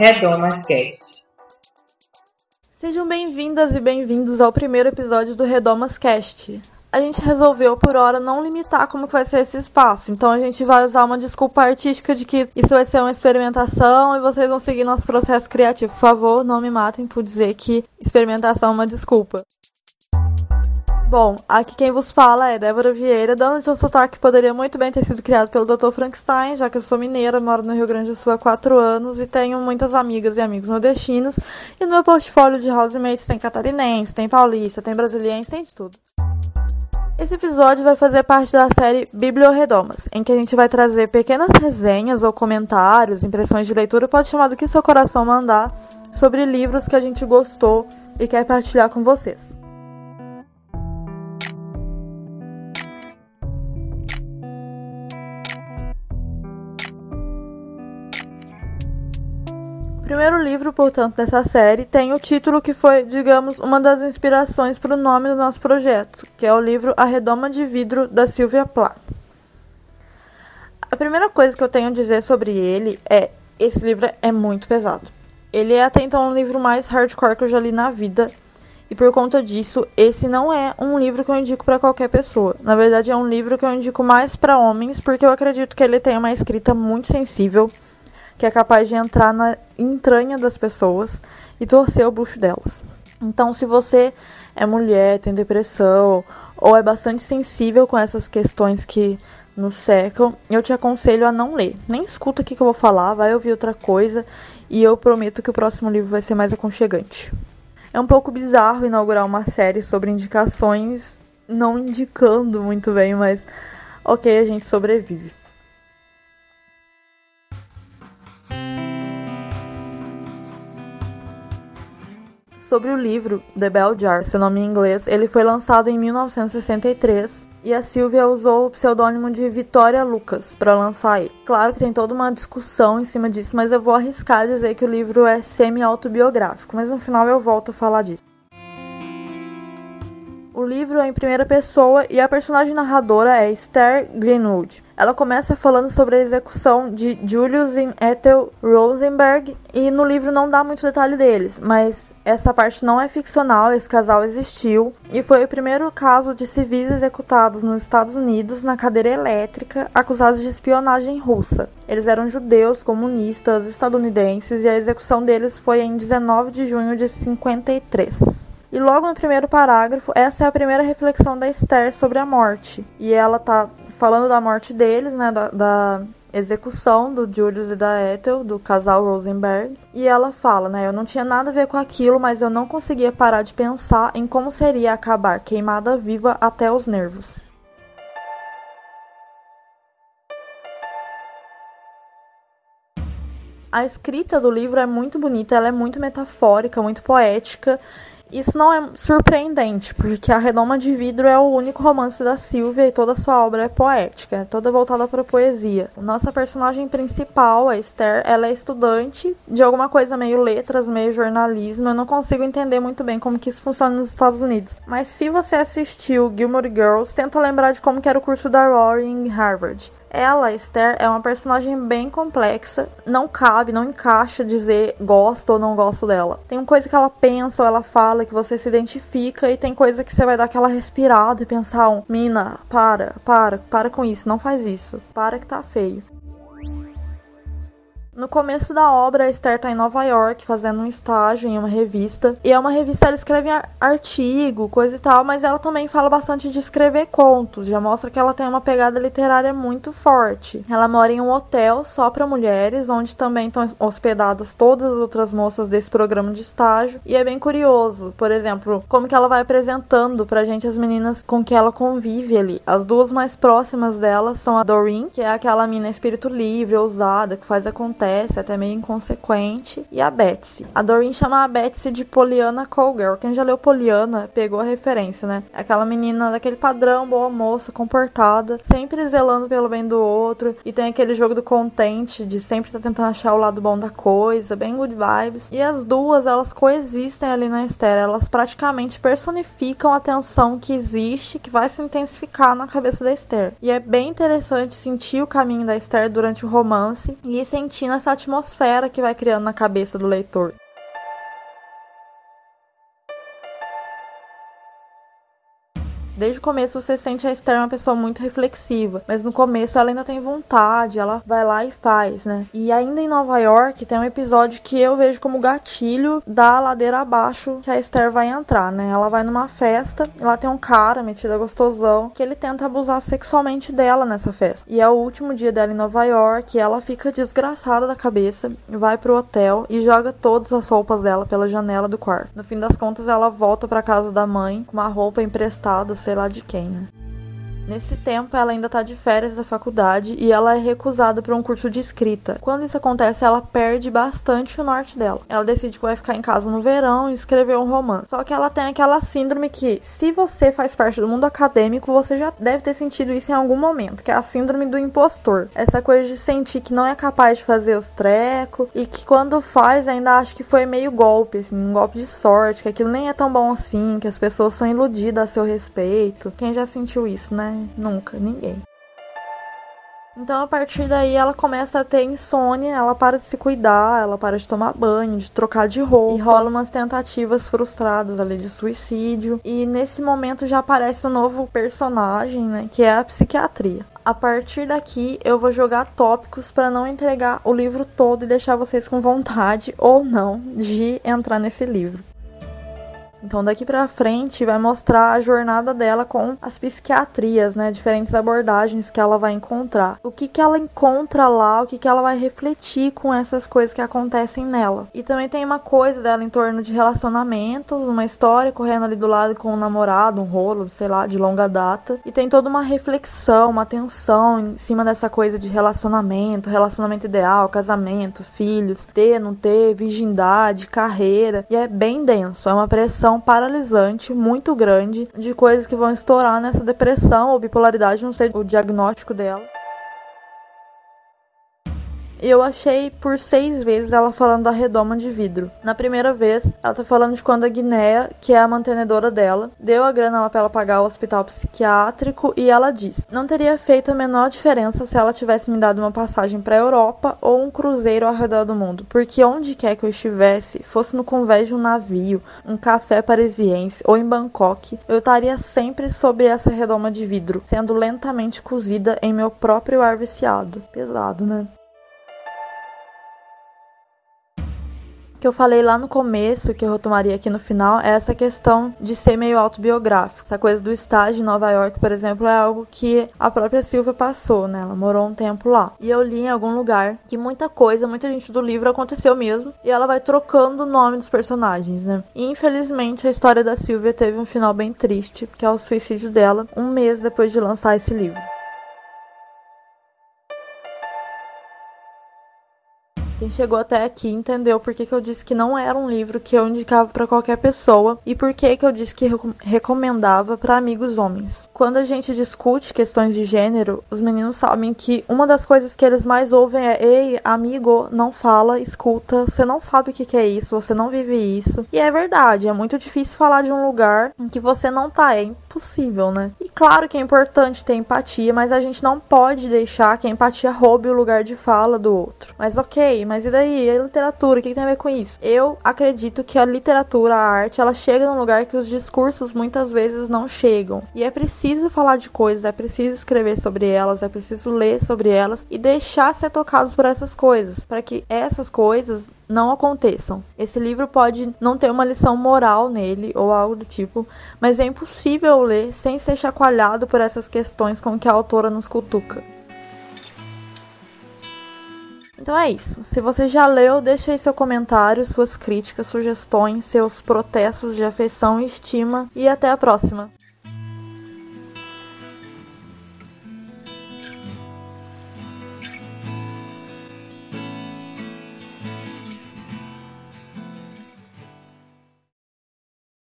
Redomas Cast. Sejam bem-vindas e bem-vindos ao primeiro episódio do Redomas Cast. A gente resolveu por hora não limitar como vai ser esse espaço, então a gente vai usar uma desculpa artística de que isso vai ser uma experimentação e vocês vão seguir nosso processo criativo. Por favor, não me matem por dizer que experimentação é uma desculpa. Bom, aqui quem vos fala é Débora Vieira, dando de um sotaque que poderia muito bem ter sido criado pelo Dr. Frankenstein, já que eu sou mineira, moro no Rio Grande do Sul há 4 anos e tenho muitas amigas e amigos nordestinos. E no meu portfólio de housemates tem catarinense, tem paulista, tem brasiliense, tem de tudo. Esse episódio vai fazer parte da série Biblioredomas, em que a gente vai trazer pequenas resenhas ou comentários, impressões de leitura, pode chamar do que seu coração mandar, sobre livros que a gente gostou e quer partilhar com vocês. Primeiro livro, portanto, dessa série tem o título que foi, digamos, uma das inspirações para o nome do nosso projeto, que é o livro A Redoma de Vidro, da Sylvia Plath. A primeira coisa que eu tenho a dizer sobre ele é: esse livro é muito pesado. Ele é até então o livro mais hardcore que eu já li na vida. E por conta disso, esse não é um livro que eu indico para qualquer pessoa. Na verdade, é um livro que eu indico mais para homens, porque eu acredito que ele tem uma escrita muito sensível que é capaz de entrar na entranha das pessoas e torcer o bucho delas. Então, se você é mulher, tem depressão ou é bastante sensível com essas questões que nos secam, eu te aconselho a não ler. Nem escuta o que eu vou falar, vai ouvir outra coisa e eu prometo que o próximo livro vai ser mais aconchegante. É um pouco bizarro inaugurar uma série sobre indicações, não indicando muito bem, mas ok, a gente sobrevive. Sobre o livro The Bell Jar, seu nome em inglês. Ele foi lançado em 1963 e a Silvia usou o pseudônimo de Vitória Lucas para lançar ele. Claro que tem toda uma discussão em cima disso, mas eu vou arriscar dizer que o livro é semi-autobiográfico, mas no final eu volto a falar disso. O livro é em primeira pessoa e a personagem narradora é Esther Greenwood. Ela começa falando sobre a execução de Julius e Ethel Rosenberg e no livro não dá muito detalhe deles, mas essa parte não é ficcional, esse casal existiu e foi o primeiro caso de civis executados nos Estados Unidos na cadeira elétrica, acusados de espionagem russa. Eles eram judeus, comunistas, estadunidenses e a execução deles foi em 19 de junho de 53. E logo no primeiro parágrafo, essa é a primeira reflexão da Esther sobre a morte. E ela tá falando da morte deles, né, da, da execução do Julius e da Ethel, do casal Rosenberg. E ela fala, né? Eu não tinha nada a ver com aquilo, mas eu não conseguia parar de pensar em como seria acabar queimada viva até os nervos. A escrita do livro é muito bonita, ela é muito metafórica, muito poética isso não é surpreendente, porque A Redoma de Vidro é o único romance da Silvia e toda a sua obra é poética, é toda voltada para poesia. Nossa personagem principal, a Esther, ela é estudante de alguma coisa meio letras, meio jornalismo. Eu não consigo entender muito bem como que isso funciona nos Estados Unidos. Mas se você assistiu Gilmore Girls, tenta lembrar de como era o curso da Rory em Harvard. Ela, Esther, é uma personagem bem complexa. Não cabe, não encaixa dizer gosto ou não gosto dela. Tem coisa que ela pensa ou ela fala que você se identifica, e tem coisa que você vai dar aquela respirada e pensar: Mina, para, para, para com isso, não faz isso. Para que tá feio. No começo da obra, a Esther está em Nova York fazendo um estágio em uma revista. E é uma revista, ela escreve artigo, coisa e tal, mas ela também fala bastante de escrever contos. Já mostra que ela tem uma pegada literária muito forte. Ela mora em um hotel só para mulheres, onde também estão hospedadas todas as outras moças desse programa de estágio. E é bem curioso, por exemplo, como que ela vai apresentando pra gente as meninas com que ela convive ali. As duas mais próximas dela são a Doreen, que é aquela mina espírito livre, ousada, que faz acontecer acontece, até meio inconsequente, e a Betsy. A Doreen chama a Betsy de Poliana Callgirl. Quem já leu Poliana pegou a referência, né? Aquela menina daquele padrão, boa moça, comportada, sempre zelando pelo bem do outro, e tem aquele jogo do contente, de sempre estar tá tentando achar o lado bom da coisa, bem good vibes. E as duas, elas coexistem ali na Esther, elas praticamente personificam a tensão que existe, que vai se intensificar na cabeça da Esther. E é bem interessante sentir o caminho da Esther durante o romance e ir sentindo essa atmosfera que vai criando na cabeça do leitor. Desde o começo você sente a Esther uma pessoa muito reflexiva, mas no começo ela ainda tem vontade, ela vai lá e faz, né? E ainda em Nova York tem um episódio que eu vejo como gatilho da ladeira abaixo que a Esther vai entrar, né? Ela vai numa festa, lá tem um cara metido a gostosão que ele tenta abusar sexualmente dela nessa festa. E é o último dia dela em Nova York, e ela fica desgraçada da cabeça, vai pro hotel e joga todas as roupas dela pela janela do quarto. No fim das contas, ela volta para casa da mãe com uma roupa emprestada, sei lá de quem, né? Nesse tempo, ela ainda está de férias da faculdade e ela é recusada para um curso de escrita. Quando isso acontece, ela perde bastante o norte dela. Ela decide que vai ficar em casa no verão e escrever um romance. Só que ela tem aquela síndrome que, se você faz parte do mundo acadêmico, você já deve ter sentido isso em algum momento, que é a síndrome do impostor. Essa coisa de sentir que não é capaz de fazer os trecos e que quando faz ainda acha que foi meio golpe, assim, um golpe de sorte, que aquilo nem é tão bom assim, que as pessoas são iludidas a seu respeito. Quem já sentiu isso, né? Nunca, ninguém. Então, a partir daí, ela começa a ter insônia, ela para de se cuidar, ela para de tomar banho, de trocar de roupa, e rola umas tentativas frustradas ali de suicídio. E nesse momento já aparece um novo personagem, né, que é a psiquiatria. A partir daqui, eu vou jogar tópicos para não entregar o livro todo e deixar vocês com vontade ou não de entrar nesse livro. Então daqui para frente vai mostrar a jornada dela com as psiquiatrias, né, diferentes abordagens que ela vai encontrar. O que que ela encontra lá, o que que ela vai refletir com essas coisas que acontecem nela. E também tem uma coisa dela em torno de relacionamentos, uma história correndo ali do lado com um namorado, um rolo, sei lá, de longa data. E tem toda uma reflexão, uma tensão em cima dessa coisa de relacionamento, relacionamento ideal, casamento, filhos, ter, não ter, virgindade, carreira. E é bem denso, é uma pressão paralisante muito grande de coisas que vão estourar nessa depressão ou bipolaridade, não sei o diagnóstico dela. E eu achei por seis vezes ela falando da redoma de vidro. Na primeira vez, ela tá falando de quando a Guinéa, que é a mantenedora dela, deu a grana pra ela pagar o hospital psiquiátrico e ela disse: Não teria feito a menor diferença se ela tivesse me dado uma passagem pra Europa ou um cruzeiro ao redor do mundo, porque onde quer que eu estivesse, fosse no convés de um navio, um café parisiense ou em Bangkok, eu estaria sempre sob essa redoma de vidro, sendo lentamente cozida em meu próprio ar viciado. Pesado, né? Que eu falei lá no começo, que eu retomaria aqui no final, é essa questão de ser meio autobiográfico. Essa coisa do estágio em Nova York, por exemplo, é algo que a própria Silvia passou, né? Ela morou um tempo lá. E eu li em algum lugar que muita coisa, muita gente do livro aconteceu mesmo, e ela vai trocando o nome dos personagens, né? E infelizmente a história da Silvia teve um final bem triste, que é o suicídio dela, um mês depois de lançar esse livro. Quem chegou até aqui entendeu por que, que eu disse que não era um livro que eu indicava para qualquer pessoa e por que, que eu disse que recomendava para amigos homens. Quando a gente discute questões de gênero, os meninos sabem que uma das coisas que eles mais ouvem é: Ei, amigo, não fala, escuta, você não sabe o que, que é isso, você não vive isso. E é verdade, é muito difícil falar de um lugar em que você não tá, é impossível, né? E claro que é importante ter empatia, mas a gente não pode deixar que a empatia roube o lugar de fala do outro. Mas ok, mas e daí? E a literatura? O que, que tem a ver com isso? Eu acredito que a literatura, a arte, ela chega num lugar que os discursos muitas vezes não chegam. E é preciso falar de coisas, é preciso escrever sobre elas, é preciso ler sobre elas e deixar ser tocados por essas coisas, para que essas coisas não aconteçam. Esse livro pode não ter uma lição moral nele ou algo do tipo, mas é impossível ler sem ser chacoalhado por essas questões com que a autora nos cutuca. Então é isso. Se você já leu, deixe aí seu comentário, suas críticas, sugestões, seus protestos de afeição e estima. E até a próxima!